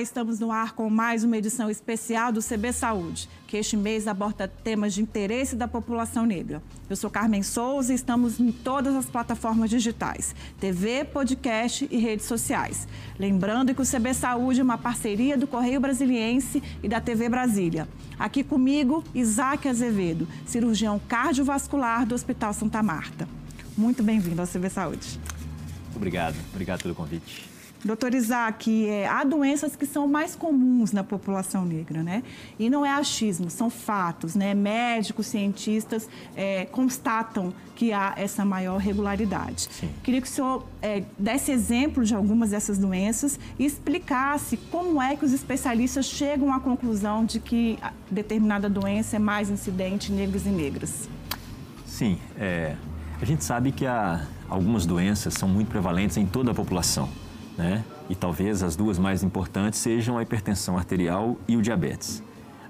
Estamos no ar com mais uma edição especial do CB Saúde, que este mês aborda temas de interesse da população negra. Eu sou Carmen Souza e estamos em todas as plataformas digitais, TV, podcast e redes sociais. Lembrando que o CB Saúde é uma parceria do Correio Brasiliense e da TV Brasília. Aqui comigo, Isaac Azevedo, cirurgião cardiovascular do Hospital Santa Marta. Muito bem-vindo ao CB Saúde. Obrigado, obrigado pelo convite. Doutor Isaac, é, há doenças que são mais comuns na população negra, né? E não é achismo, são fatos, né? Médicos, cientistas é, constatam que há essa maior regularidade. Sim. Queria que o senhor é, desse exemplo de algumas dessas doenças e explicasse como é que os especialistas chegam à conclusão de que determinada doença é mais incidente em negros e negras. Sim, é, a gente sabe que há algumas doenças são muito prevalentes em toda a população né? E talvez as duas mais importantes sejam a hipertensão arterial e o diabetes.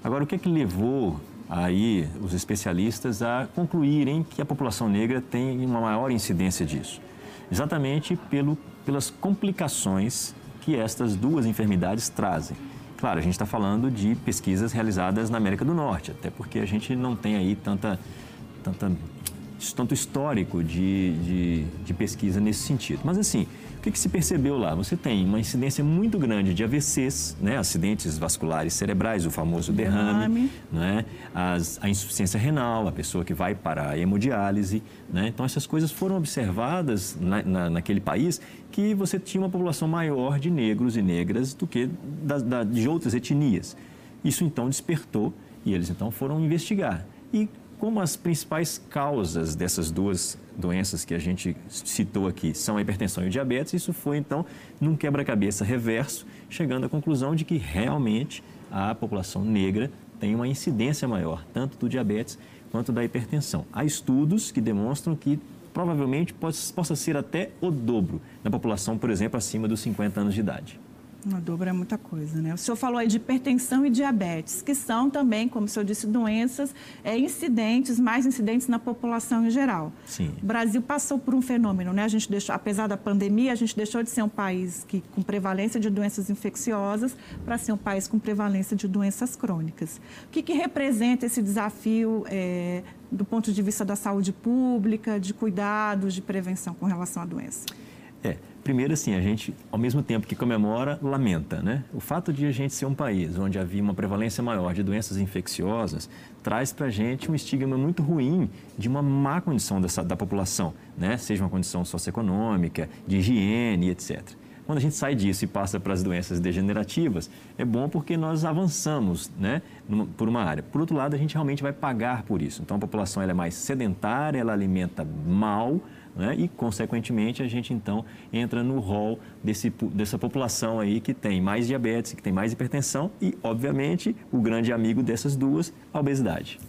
Agora, o que é que levou aí os especialistas a concluírem que a população negra tem uma maior incidência disso? Exatamente pelo, pelas complicações que estas duas enfermidades trazem. Claro, a gente está falando de pesquisas realizadas na América do Norte, até porque a gente não tem aí tanta, tanta, tanto histórico de, de, de pesquisa nesse sentido. Mas assim, que, que se percebeu lá? Você tem uma incidência muito grande de AVCs, né? acidentes vasculares cerebrais, o famoso derrame, né? As, a insuficiência renal, a pessoa que vai para a hemodiálise. Né? Então, essas coisas foram observadas na, na, naquele país que você tinha uma população maior de negros e negras do que da, da, de outras etnias. Isso, então, despertou e eles, então, foram investigar. E como as principais causas dessas duas doenças que a gente citou aqui são a hipertensão e o diabetes, isso foi então num quebra-cabeça reverso, chegando à conclusão de que realmente a população negra tem uma incidência maior, tanto do diabetes quanto da hipertensão. Há estudos que demonstram que provavelmente possa ser até o dobro na população, por exemplo, acima dos 50 anos de idade. Uma dobra é muita coisa, né? O senhor falou aí de hipertensão e diabetes, que são também, como o senhor disse, doenças é, incidentes, mais incidentes na população em geral. Sim. O Brasil passou por um fenômeno, né? A gente deixou, apesar da pandemia, a gente deixou de ser um país que, com prevalência de doenças infecciosas para ser um país com prevalência de doenças crônicas. O que, que representa esse desafio é, do ponto de vista da saúde pública, de cuidados, de prevenção com relação à doença? É, primeiro assim, a gente, ao mesmo tempo que comemora, lamenta, né? O fato de a gente ser um país onde havia uma prevalência maior de doenças infecciosas traz para a gente um estigma muito ruim de uma má condição dessa, da população, né? Seja uma condição socioeconômica, de higiene, etc. Quando a gente sai disso e passa para as doenças degenerativas, é bom porque nós avançamos né, por uma área. Por outro lado, a gente realmente vai pagar por isso. Então, a população ela é mais sedentária, ela alimenta mal, né? e, consequentemente, a gente então entra no rol desse, dessa população aí que tem mais diabetes, que tem mais hipertensão e, obviamente, o grande amigo dessas duas, a obesidade.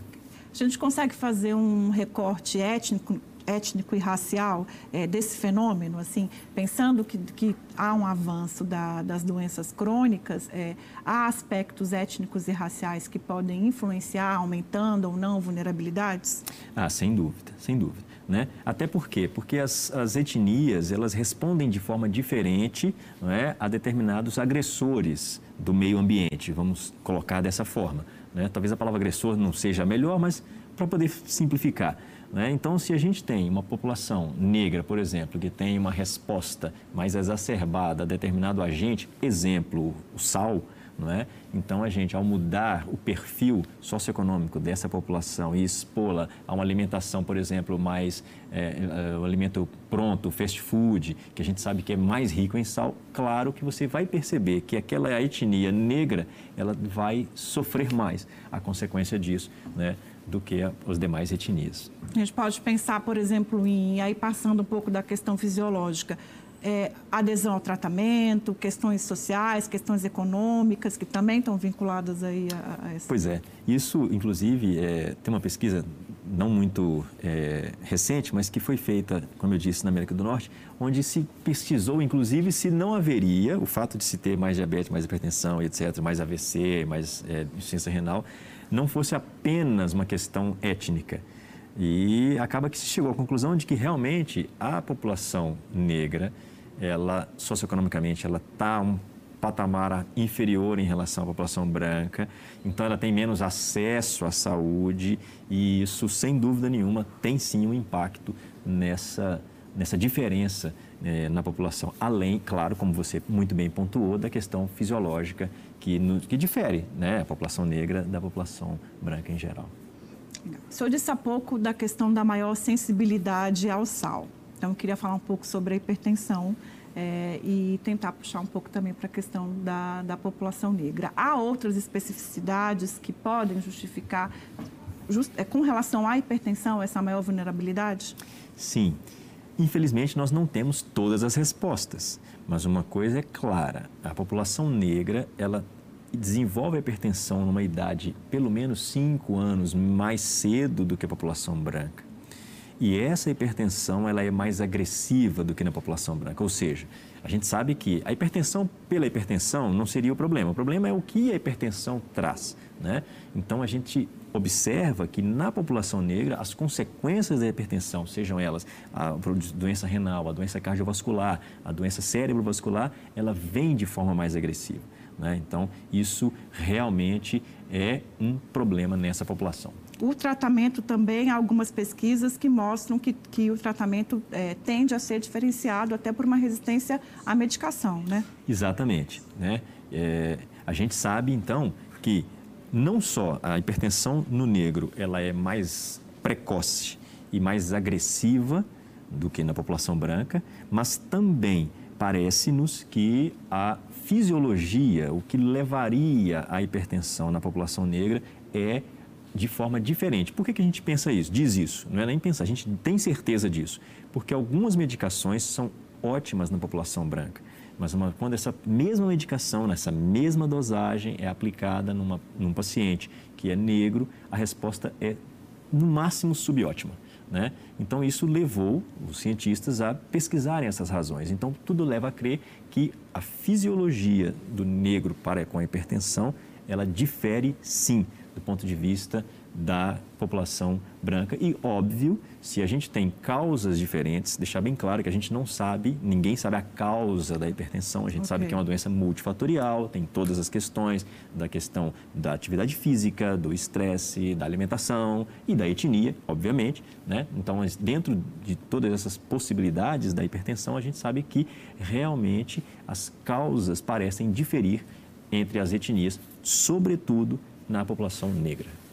A gente consegue fazer um recorte étnico étnico e racial é, desse fenômeno, assim, pensando que, que há um avanço da, das doenças crônicas, é, há aspectos étnicos e raciais que podem influenciar, aumentando ou não vulnerabilidades? Ah, sem dúvida, sem dúvida. Né? Até por quê? Porque as, as etnias elas respondem de forma diferente é, a determinados agressores do meio ambiente, vamos colocar dessa forma. Né? Talvez a palavra agressor não seja a melhor, mas para poder simplificar. Né? Então, se a gente tem uma população negra, por exemplo, que tem uma resposta mais exacerbada a determinado agente, exemplo, o sal, não é? Então, a gente, ao mudar o perfil socioeconômico dessa população e expô-la a uma alimentação, por exemplo, mais é, é, um alimento pronto, fast food, que a gente sabe que é mais rico em sal, claro que você vai perceber que aquela etnia negra, ela vai sofrer mais a consequência disso, né? Do que as demais etnias. A gente pode pensar, por exemplo, em aí passando um pouco da questão fisiológica, é, adesão ao tratamento, questões sociais, questões econômicas, que também estão vinculadas aí a, a essa... Pois é. Isso, inclusive, é, tem uma pesquisa não muito é, recente, mas que foi feita, como eu disse, na América do Norte, onde se pesquisou, inclusive, se não haveria o fato de se ter mais diabetes, mais hipertensão, etc., mais AVC, mais é, insuficiência renal, não fosse apenas uma questão étnica. E acaba que se chegou à conclusão de que realmente a população negra ela socioeconomicamente ela está um patamar inferior em relação à população branca, então ela tem menos acesso à saúde e isso, sem dúvida nenhuma, tem sim um impacto nessa, nessa diferença é, na população. Além, claro, como você muito bem pontuou, da questão fisiológica que, no, que difere né, a população negra da população branca em geral. O senhor disse há pouco da questão da maior sensibilidade ao sal. Então, eu queria falar um pouco sobre a hipertensão é, e tentar puxar um pouco também para a questão da, da população negra. Há outras especificidades que podem justificar, just, é, com relação à hipertensão, essa maior vulnerabilidade? Sim. Infelizmente, nós não temos todas as respostas, mas uma coisa é clara: a população negra ela desenvolve a hipertensão numa idade pelo menos 5 anos mais cedo do que a população branca. E essa hipertensão ela é mais agressiva do que na população branca, ou seja, a gente sabe que a hipertensão pela hipertensão não seria o problema. O problema é o que a hipertensão traz, né? Então a gente observa que na população negra as consequências da hipertensão, sejam elas a doença renal, a doença cardiovascular, a doença cerebrovascular, ela vem de forma mais agressiva. Né? Então, isso realmente é um problema nessa população. O tratamento também, há algumas pesquisas que mostram que, que o tratamento é, tende a ser diferenciado até por uma resistência à medicação, né? Exatamente, né? É, a gente sabe, então, que não só a hipertensão no negro, ela é mais precoce e mais agressiva do que na população branca, mas também parece-nos que a fisiologia, o que levaria à hipertensão na população negra é de forma diferente. Por que, que a gente pensa isso? Diz isso, não é nem pensar, a gente tem certeza disso. Porque algumas medicações são ótimas na população branca, mas uma, quando essa mesma medicação, nessa mesma dosagem, é aplicada numa, num paciente que é negro, a resposta é no máximo subótima. Né? Então, isso levou os cientistas a pesquisarem essas razões. Então, tudo leva a crer que a fisiologia do negro para com a hipertensão, ela difere sim do ponto de vista da população branca. E, óbvio, se a gente tem causas diferentes, deixar bem claro que a gente não sabe, ninguém sabe a causa da hipertensão, a gente okay. sabe que é uma doença multifatorial, tem todas as questões da questão da atividade física, do estresse, da alimentação e da etnia, obviamente. Né? Então, dentro de todas essas possibilidades da hipertensão, a gente sabe que realmente as causas parecem diferir entre as etnias, sobretudo na população negra.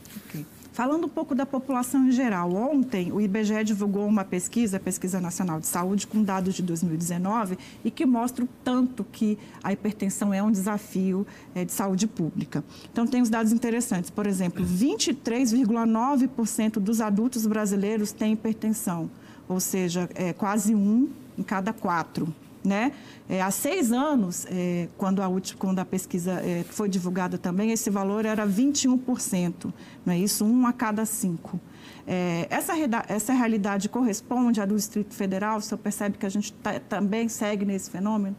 Falando um pouco da população em geral, ontem o IBGE divulgou uma pesquisa, a Pesquisa Nacional de Saúde, com dados de 2019 e que mostra o tanto que a hipertensão é um desafio é, de saúde pública. Então, tem os dados interessantes. Por exemplo, 23,9% dos adultos brasileiros têm hipertensão, ou seja, é, quase um em cada quatro. Né? É, há seis anos, é, quando, a última, quando a pesquisa é, foi divulgada também, esse valor era 21%, não é isso? Um a cada cinco. É, essa, essa realidade corresponde à do Distrito Federal? O senhor percebe que a gente tá, também segue nesse fenômeno?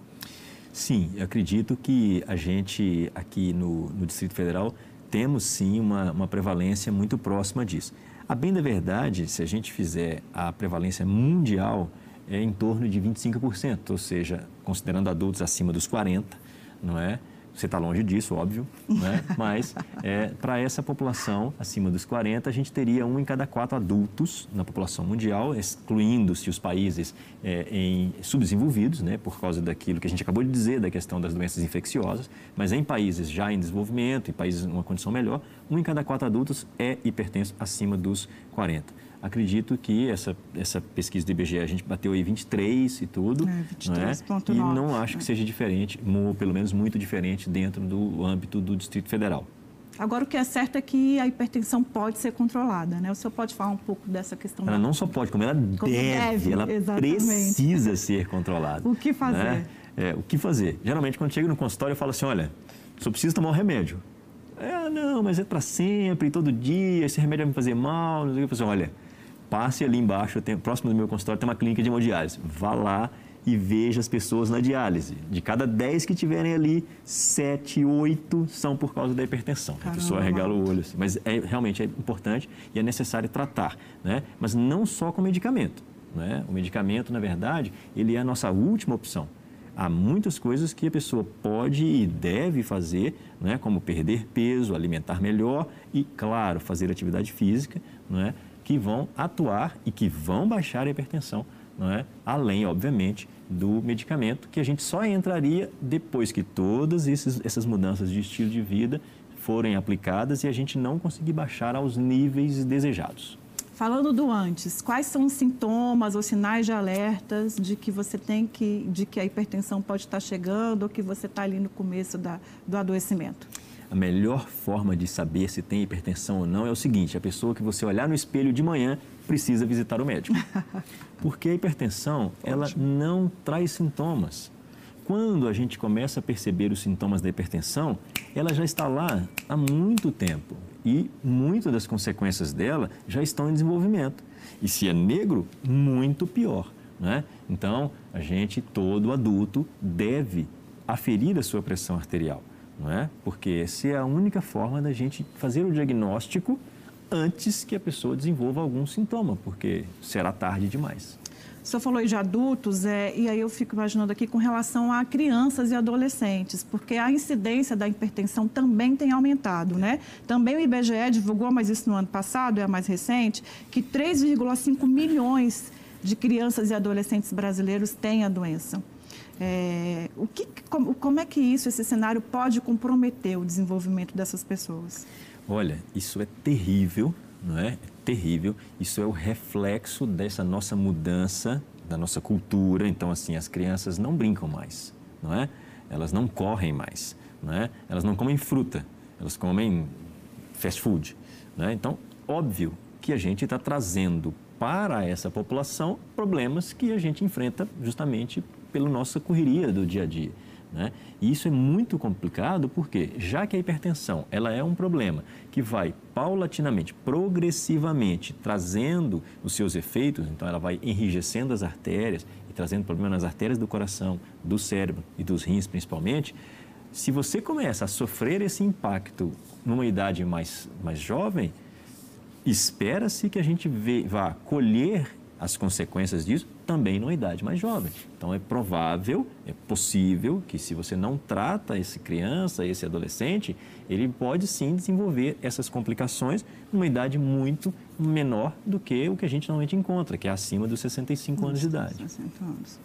Sim, eu acredito que a gente aqui no, no Distrito Federal temos sim uma, uma prevalência muito próxima disso. A bem da verdade, se a gente fizer a prevalência mundial, é em torno de 25%, ou seja, considerando adultos acima dos 40, não é? Você está longe disso, óbvio, né? mas é, para essa população acima dos 40, a gente teria um em cada quatro adultos na população mundial, excluindo-se os países é, em subdesenvolvidos, né? por causa daquilo que a gente acabou de dizer, da questão das doenças infecciosas, mas em países já em desenvolvimento, em países em uma condição melhor, um em cada quatro adultos é hipertenso acima dos 40 acredito que essa, essa pesquisa do IBGE, a gente bateu aí 23 e tudo. É, 23,9. Né? E não acho que seja diferente, pelo menos muito diferente dentro do âmbito do Distrito Federal. Agora, o que é certo é que a hipertensão pode ser controlada, né? O senhor pode falar um pouco dessa questão? Ela da... não só pode, como ela como deve, deve, ela exatamente. precisa ser controlada. o que fazer? Né? É, o que fazer? Geralmente, quando chega no consultório, eu falo assim, olha, só precisa tomar um remédio. É, não, mas é para sempre, todo dia, esse remédio vai me fazer mal. Não sei o que. Eu falo assim, olha, passe ali embaixo, tenho, próximo do meu consultório tem uma clínica de hemodiálise. Vá lá e veja as pessoas na diálise. De cada 10 que tiverem ali, 7, 8 são por causa da hipertensão. Caramba. A pessoa regala o olho. Assim. Mas é, realmente é importante e é necessário tratar. Né? Mas não só com medicamento. Né? O medicamento, na verdade, ele é a nossa última opção. há muitas coisas que a pessoa pode e deve fazer, né? como perder peso, alimentar melhor e, claro, fazer atividade física, né? Que vão atuar e que vão baixar a hipertensão, não é? além, obviamente, do medicamento, que a gente só entraria depois que todas esses, essas mudanças de estilo de vida forem aplicadas e a gente não conseguir baixar aos níveis desejados. Falando do antes, quais são os sintomas ou sinais de alertas de que você tem que, de que a hipertensão pode estar chegando ou que você está ali no começo da, do adoecimento? A melhor forma de saber se tem hipertensão ou não é o seguinte: a pessoa que você olhar no espelho de manhã precisa visitar o médico. Porque a hipertensão, ela não traz sintomas. Quando a gente começa a perceber os sintomas da hipertensão, ela já está lá há muito tempo e muitas das consequências dela já estão em desenvolvimento. E se é negro, muito pior. Né? Então, a gente, todo adulto, deve aferir a sua pressão arterial, não é? Porque essa é a única forma da gente fazer o diagnóstico antes que a pessoa desenvolva algum sintoma, porque será tarde demais. O senhor falou de adultos, é, e aí eu fico imaginando aqui com relação a crianças e adolescentes, porque a incidência da hipertensão também tem aumentado, né? Também o IBGE divulgou, mas isso no ano passado, é a mais recente, que 3,5 milhões de crianças e adolescentes brasileiros têm a doença. É, o que, como, como é que isso, esse cenário, pode comprometer o desenvolvimento dessas pessoas? Olha, isso é terrível, não é? é terrível. Isso é o reflexo dessa nossa mudança da nossa cultura. Então, assim, as crianças não brincam mais, não é? Elas não correm mais, não é? Elas não comem fruta, elas comem fast food, né? Então, óbvio que a gente está trazendo para essa população problemas que a gente enfrenta justamente pela nossa correria do dia a dia. Né? E isso é muito complicado porque, já que a hipertensão ela é um problema que vai paulatinamente, progressivamente, trazendo os seus efeitos, então ela vai enrijecendo as artérias e trazendo problemas nas artérias do coração, do cérebro e dos rins principalmente, se você começa a sofrer esse impacto numa idade mais, mais jovem, espera-se que a gente vê, vá colher as consequências disso também numa idade mais jovem. Então é provável, é possível que se você não trata esse criança, esse adolescente, ele pode sim desenvolver essas complicações numa idade muito menor do que o que a gente normalmente encontra, que é acima dos 65 anos de idade. 60 anos.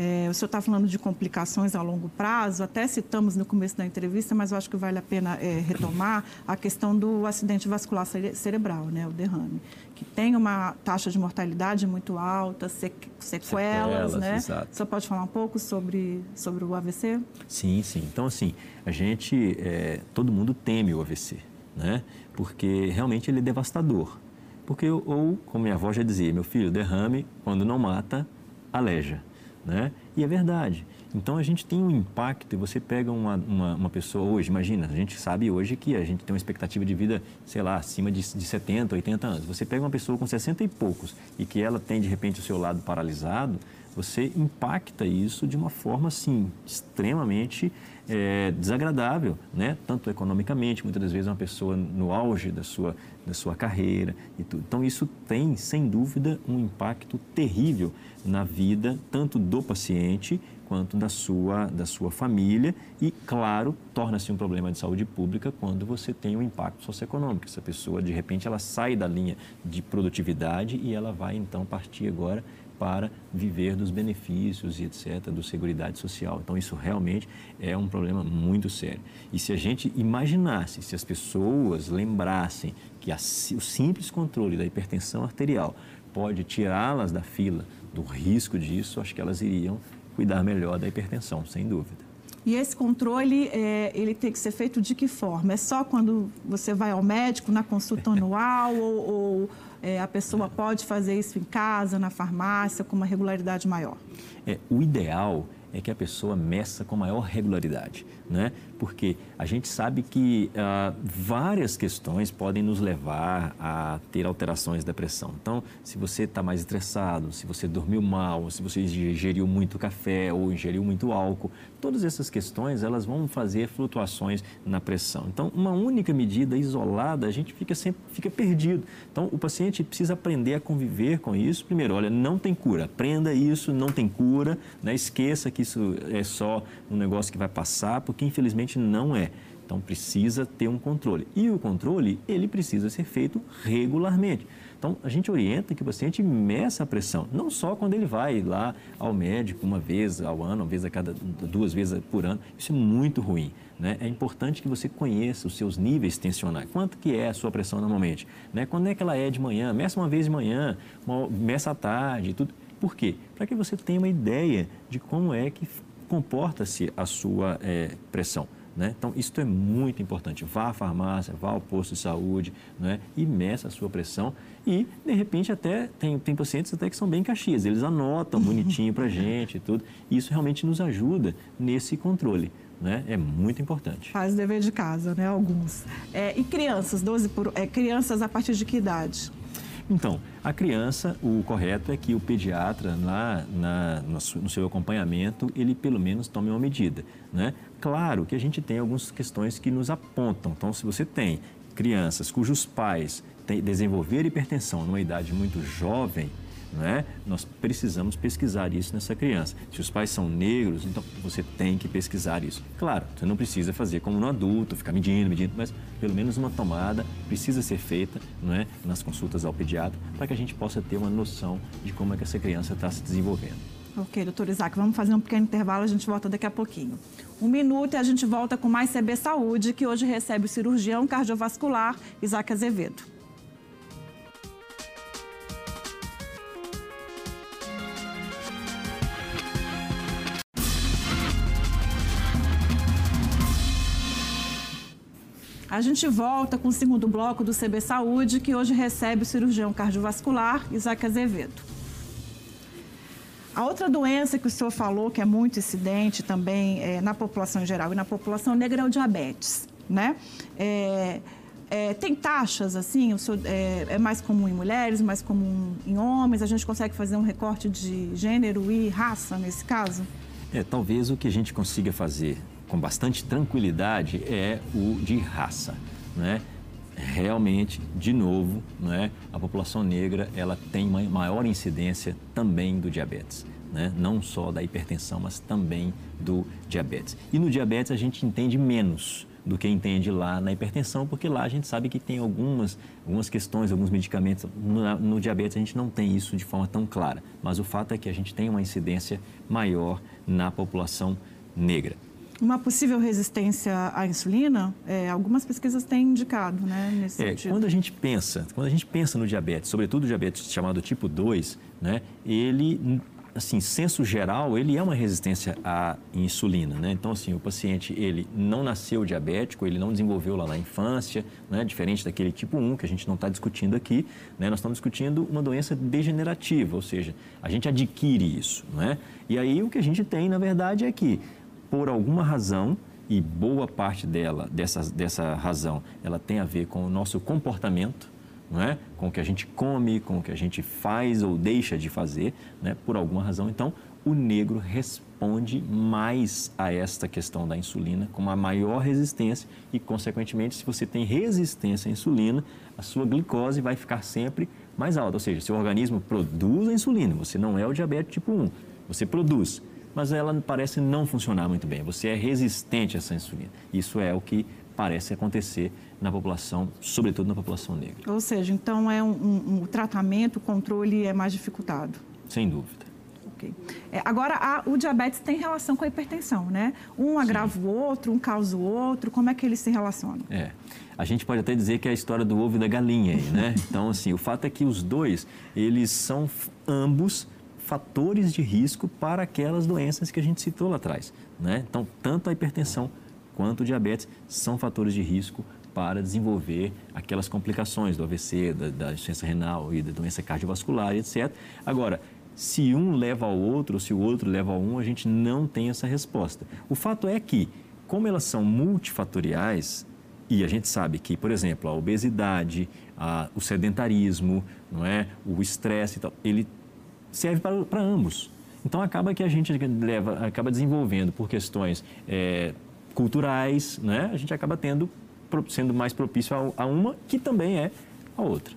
É, o senhor está falando de complicações a longo prazo, até citamos no começo da entrevista, mas eu acho que vale a pena é, retomar a questão do acidente vascular cere cerebral, né, o derrame, que tem uma taxa de mortalidade muito alta, sequelas, sequelas né? Exato. O senhor pode falar um pouco sobre, sobre o AVC? Sim, sim. Então, assim, a gente, é, todo mundo teme o AVC, né? Porque realmente ele é devastador. Porque, ou, como minha avó já dizia, meu filho, derrame, quando não mata, aleja. Né? E é verdade. Então a gente tem um impacto e você pega uma, uma, uma, pessoa hoje, imagina, a gente sabe hoje que a gente tem uma expectativa de vida, sei lá, acima de, de 70, 80 anos. Você pega uma pessoa com 60 e poucos e que ela tem de repente o seu lado paralisado, você impacta isso de uma forma assim, extremamente é, desagradável, né? tanto economicamente, muitas das vezes uma pessoa no auge da sua, da sua carreira e tudo. Então isso tem, sem dúvida, um impacto terrível na vida tanto do paciente quanto da sua, da sua família e, claro, torna-se um problema de saúde pública quando você tem um impacto socioeconômico. Essa pessoa, de repente, ela sai da linha de produtividade e ela vai, então, partir agora para viver dos benefícios e etc., do Seguridade Social. Então, isso realmente é um problema muito sério. E se a gente imaginasse, se as pessoas lembrassem que a, o simples controle da hipertensão arterial pode tirá-las da fila do risco disso, acho que elas iriam cuidar melhor da hipertensão, sem dúvida. E esse controle, é, ele tem que ser feito de que forma? É só quando você vai ao médico, na consulta anual, ou, ou é, a pessoa pode fazer isso em casa, na farmácia, com uma regularidade maior? É, o ideal é que a pessoa meça com maior regularidade, né? Porque a gente sabe que uh, várias questões podem nos levar a ter alterações da pressão. Então, se você está mais estressado, se você dormiu mal, se você ingeriu muito café ou ingeriu muito álcool, todas essas questões elas vão fazer flutuações na pressão. Então, uma única medida isolada, a gente fica sempre fica perdido. Então, o paciente precisa aprender a conviver com isso. Primeiro, olha, não tem cura. Aprenda isso, não tem cura. Né? Esqueça que isso é só um negócio que vai passar, porque infelizmente não é. Então precisa ter um controle. E o controle, ele precisa ser feito regularmente. Então a gente orienta que o paciente meça a pressão, não só quando ele vai lá ao médico uma vez ao ano, uma vez a cada duas vezes por ano. Isso é muito ruim. Né? É importante que você conheça os seus níveis tensionais. Quanto que é a sua pressão normalmente? Né? Quando é que ela é de manhã? Meça uma vez de manhã, uma, meça à tarde, tudo. Por quê? Para que você tenha uma ideia de como é que comporta-se a sua é, pressão. Né? Então, isso é muito importante. Vá à farmácia, vá ao posto de saúde né? e meça a sua pressão. E, de repente, até tem, tem pacientes até que são bem caxias. Eles anotam bonitinho para a gente e tudo. E isso realmente nos ajuda nesse controle. Né? É muito importante. Faz dever de casa, né? Alguns. É, e crianças, 12 por, é, crianças a partir de que idade? Então, a criança, o correto é que o pediatra, na, na, no seu acompanhamento, ele pelo menos tome uma medida. Né? Claro que a gente tem algumas questões que nos apontam. Então, se você tem crianças cujos pais desenvolveram hipertensão numa idade muito jovem, é? Nós precisamos pesquisar isso nessa criança. Se os pais são negros, então você tem que pesquisar isso. Claro, você não precisa fazer como no adulto, ficar medindo, medindo, mas pelo menos uma tomada precisa ser feita não é? nas consultas ao pediatra para que a gente possa ter uma noção de como é que essa criança está se desenvolvendo. Ok, doutor Isaac, vamos fazer um pequeno intervalo, a gente volta daqui a pouquinho. Um minuto e a gente volta com mais CB Saúde, que hoje recebe o cirurgião cardiovascular Isaac Azevedo. A gente volta com o segundo bloco do CB Saúde, que hoje recebe o cirurgião cardiovascular Isaac Azevedo. A outra doença que o senhor falou, que é muito incidente também é, na população em geral e na população negra, é o diabetes, né? É, é, tem taxas, assim, o senhor, é, é, mais comum em mulheres, mais comum em homens? A gente consegue fazer um recorte de gênero e raça nesse caso? É, talvez o que a gente consiga fazer com bastante tranquilidade é o de raça, né? Realmente, de novo, né, a população negra ela tem uma maior incidência também do diabetes, né? não só da hipertensão, mas também do diabetes. E no diabetes a gente entende menos do que entende lá na hipertensão, porque lá a gente sabe que tem algumas, algumas questões, alguns medicamentos. No, no diabetes a gente não tem isso de forma tão clara, mas o fato é que a gente tem uma incidência maior na população negra. Uma possível resistência à insulina, é, algumas pesquisas têm indicado, né, nesse é, sentido. Quando a gente pensa, quando a gente pensa no diabetes, sobretudo o diabetes chamado tipo 2, né, ele assim, senso geral, ele é uma resistência à insulina, né? Então, assim, o paciente, ele não nasceu diabético, ele não desenvolveu lá na infância, né? Diferente daquele tipo 1 que a gente não está discutindo aqui, né? Nós estamos discutindo uma doença degenerativa, ou seja, a gente adquire isso, né? E aí o que a gente tem, na verdade, é que por alguma razão, e boa parte dela, dessa, dessa razão, ela tem a ver com o nosso comportamento, não é? com o que a gente come, com o que a gente faz ou deixa de fazer, né? por alguma razão. Então, o negro responde mais a esta questão da insulina, com uma maior resistência e, consequentemente, se você tem resistência à insulina, a sua glicose vai ficar sempre mais alta, ou seja, seu organismo produz a insulina, você não é o diabetes tipo 1, você produz mas ela parece não funcionar muito bem. Você é resistente a essa insulina. Isso é o que parece acontecer na população, sobretudo na população negra. Ou seja, então é um, um, um tratamento, o controle é mais dificultado. Sem dúvida. Okay. É, agora, a, o diabetes tem relação com a hipertensão, né? Um agrava Sim. o outro, um causa o outro. Como é que eles se relacionam? É. A gente pode até dizer que é a história do ovo e da galinha aí, né? Então, assim, o fato é que os dois, eles são ambos fatores de risco para aquelas doenças que a gente citou lá atrás. Né? Então, tanto a hipertensão quanto o diabetes são fatores de risco para desenvolver aquelas complicações do AVC, da, da insuficiência renal e da doença cardiovascular, etc. Agora, se um leva ao outro, ou se o outro leva a um, a gente não tem essa resposta. O fato é que como elas são multifatoriais, e a gente sabe que, por exemplo, a obesidade, a, o sedentarismo, não é, o estresse, ele serve para, para ambos. Então acaba que a gente leva, acaba desenvolvendo por questões é, culturais, né? A gente acaba tendo sendo mais propício a, a uma que também é a outra.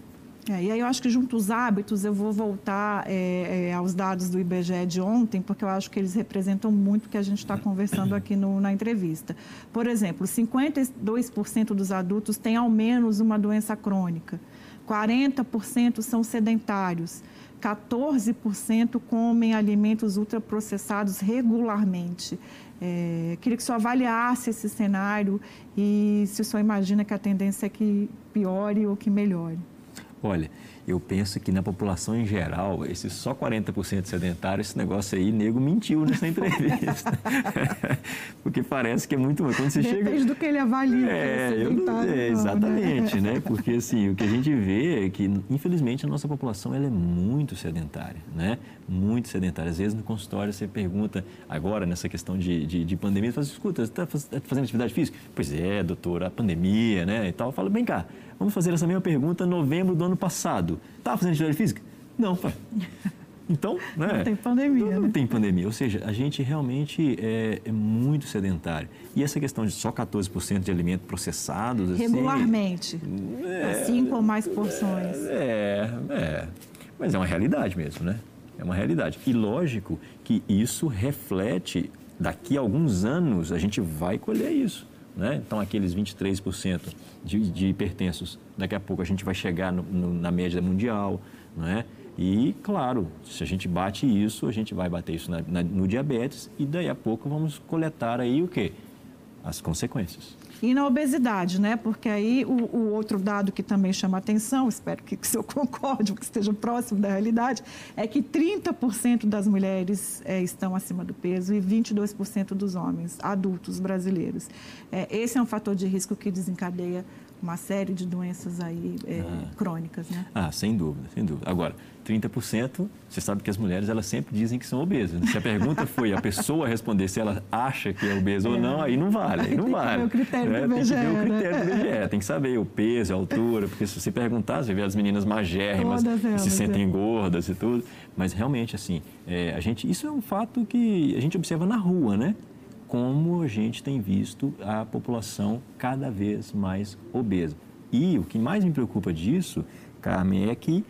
É, e aí eu acho que junto os hábitos eu vou voltar é, é, aos dados do IBGE de ontem, porque eu acho que eles representam muito o que a gente está conversando aqui no, na entrevista. Por exemplo, 52% dos adultos têm ao menos uma doença crônica, 40% são sedentários, 14% comem alimentos ultraprocessados regularmente. É, queria que o senhor avaliasse esse cenário e se o senhor imagina que a tendência é que piore ou que melhore. Olha, eu penso que na população em geral, esse só 40% sedentário, esse negócio aí, nego mentiu nessa entrevista. Porque parece que é muito. Quando você Depende chega. do que ele avalia. É, eu não, é né? exatamente, né? Porque assim, o que a gente vê é que, infelizmente, a nossa população ela é muito sedentária, né? Muito sedentária. Às vezes no consultório você pergunta, agora nessa questão de, de, de pandemia, você fala, escuta, você está fazendo atividade física? Pois é, doutor, a pandemia, né? E tal. Eu falo, bem cá Vamos fazer essa mesma pergunta em novembro do ano passado. Estava fazendo atividade física? Não, pai. Então, né? Não tem pandemia. Não, não né? tem pandemia. Ou seja, a gente realmente é, é muito sedentário. E essa questão de só 14% de alimentos processados. Assim, Regularmente. Assim, é, cinco ou mais porções. É, é. Mas é uma realidade mesmo, né? É uma realidade. E lógico que isso reflete, daqui a alguns anos, a gente vai colher isso. Né? Então, aqueles 23% de, de hipertensos, daqui a pouco a gente vai chegar no, no, na média mundial. Né? E, claro, se a gente bate isso, a gente vai bater isso na, na, no diabetes e daí a pouco vamos coletar aí o quê? As consequências. E na obesidade, né? Porque aí o, o outro dado que também chama atenção, espero que, que o senhor concorde, que esteja próximo da realidade, é que 30% das mulheres é, estão acima do peso e 22% dos homens adultos brasileiros. É, esse é um fator de risco que desencadeia uma série de doenças aí é, ah. crônicas, né? Ah, sem dúvida, sem dúvida. Agora, 30%, você sabe que as mulheres elas sempre dizem que são obesas. Se a pergunta foi a pessoa responder se ela acha que é obesa é. ou não, aí não vale, aí não tem vale. Que ver o critério é, do. Tem que ver o critério do BGE, tem que saber o peso, a altura, porque se você perguntar, você vê as meninas magérrimas, elas, se sentem é. gordas e tudo. Mas realmente, assim, é, a gente, isso é um fato que a gente observa na rua, né? Como a gente tem visto a população cada vez mais obesa. E o que mais me preocupa disso, Carmen, é que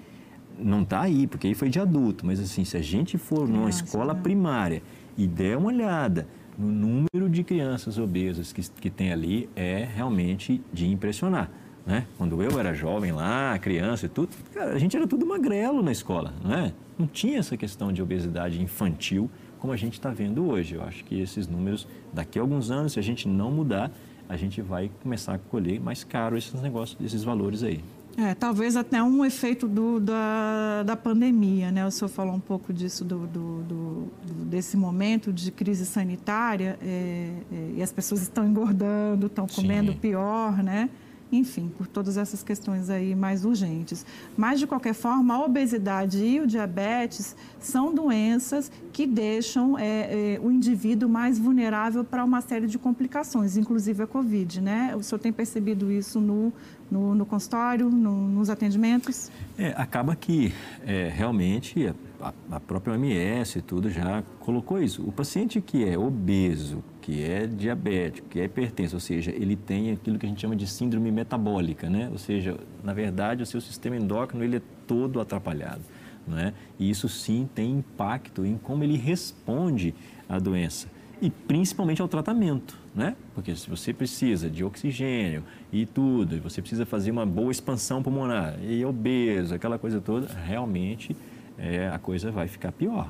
não está aí, porque aí foi de adulto, mas assim, se a gente for numa Nossa, escola não. primária e der uma olhada no número de crianças obesas que, que tem ali, é realmente de impressionar. Né? Quando eu era jovem lá, criança e tudo, cara, a gente era tudo magrelo na escola, não é? Não tinha essa questão de obesidade infantil como a gente está vendo hoje. Eu acho que esses números, daqui a alguns anos, se a gente não mudar, a gente vai começar a colher mais caro esses negócios, esses valores aí. É, talvez até um efeito do, da, da pandemia, né? O senhor falou um pouco disso, do, do, do desse momento de crise sanitária, é, é, e as pessoas estão engordando, estão comendo Sim. pior, né? Enfim, por todas essas questões aí mais urgentes. Mas, de qualquer forma, a obesidade e o diabetes são doenças que deixam é, é, o indivíduo mais vulnerável para uma série de complicações, inclusive a Covid, né? O senhor tem percebido isso no, no, no consultório, no, nos atendimentos? É, acaba que é, realmente a, a própria OMS e tudo já colocou isso. O paciente que é obeso, que é diabético, que é hipertenso, ou seja, ele tem aquilo que a gente chama de síndrome metabólica, né? Ou seja, na verdade, o seu sistema endócrino ele é todo atrapalhado, né? E isso sim tem impacto em como ele responde à doença e principalmente ao tratamento, né? Porque se você precisa de oxigênio e tudo, e você precisa fazer uma boa expansão pulmonar e obeso, aquela coisa toda, realmente é, a coisa vai ficar pior.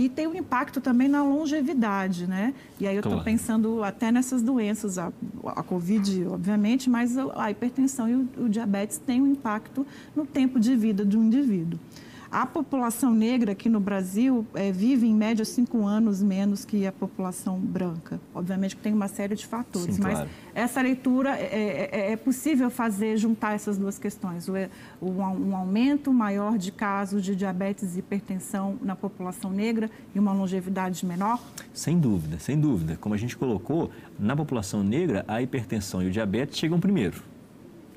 E tem um impacto também na longevidade, né? E aí eu estou claro. pensando até nessas doenças, a, a Covid, obviamente, mas a hipertensão e o, o diabetes têm um impacto no tempo de vida de um indivíduo. A população negra aqui no Brasil é, vive em média cinco anos menos que a população branca. Obviamente que tem uma série de fatores, Sim, mas claro. essa leitura é, é, é, possível fazer juntar essas duas questões: o, o, um aumento maior de casos de diabetes e hipertensão na população negra e uma longevidade menor? Sem dúvida, sem dúvida. Como a gente colocou, na população negra a hipertensão e o diabetes chegam primeiro,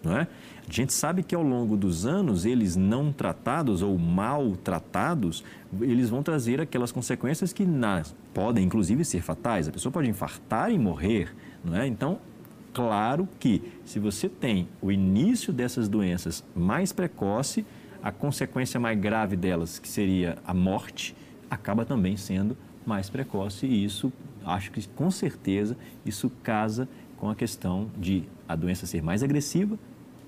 não é? A gente sabe que ao longo dos anos, eles não tratados ou mal tratados, eles vão trazer aquelas consequências que nas, podem, inclusive, ser fatais. A pessoa pode infartar e morrer, não é? Então, claro que se você tem o início dessas doenças mais precoce, a consequência mais grave delas, que seria a morte, acaba também sendo mais precoce e isso, acho que com certeza, isso casa com a questão de a doença ser mais agressiva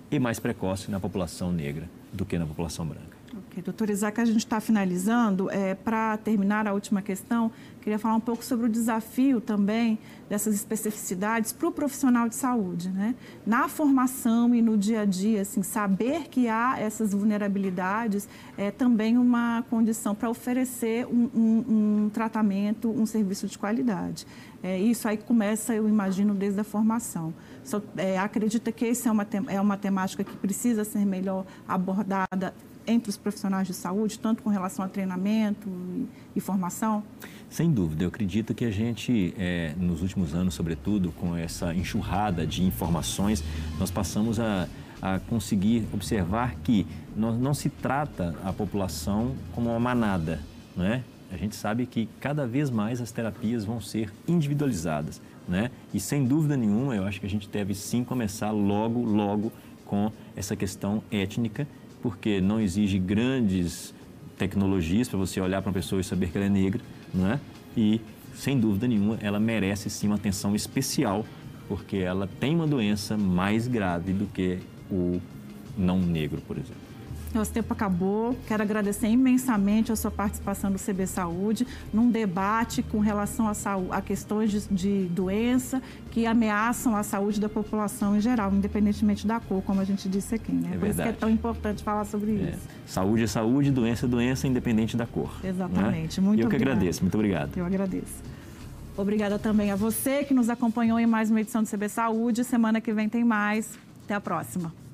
e mais precoce na população negra do que na população branca. Ok, doutor Isaac, a gente está finalizando. É, Para terminar a última questão, queria falar um pouco sobre o desafio também dessas especificidades para o profissional de saúde. Né? Na formação e no dia a dia, assim, saber que há essas vulnerabilidades é também uma condição para oferecer um, um, um, tratamento, um serviço de qualidade. É, isso aí começa, eu imagino, desde a formação. So, é, acredita que essa é uma, é uma temática que precisa ser melhor abordada entre os profissionais de saúde, tanto com relação a treinamento e, formação? Sem dúvida, eu acredito que a gente, é, nos últimos anos, sobretudo, com essa enxurrada de informações, nós passamos a, a conseguir observar que não, se trata a população como uma manada, não é? A gente sabe que cada vez mais as terapias vão ser individualizadas, né? E sem dúvida nenhuma, eu acho que a gente deve sim começar logo, logo com essa questão étnica porque não exige grandes tecnologias para você olhar para uma pessoa e saber que ela é negra, não é? E, sem dúvida nenhuma, ela merece sim uma atenção especial, porque ela tem uma doença mais grave do que o não negro, por exemplo. Nosso tempo acabou. Quero agradecer imensamente a sua participação do CB Saúde num debate com relação a, saúde, a questões de, de, doença que ameaçam a saúde da população em geral, independentemente da cor, como a gente disse aqui. Né? É Por verdade. isso que é tão importante falar sobre É. isso. Saúde é saúde, doença é doença, independente da cor. não é? Exatamente. Muito E eu que obrigada. agradeço. Muito obrigado. Eu agradeço. Obrigada também a você que nos acompanhou em mais uma edição do CB Saúde. Semana que vem tem mais. Até a próxima.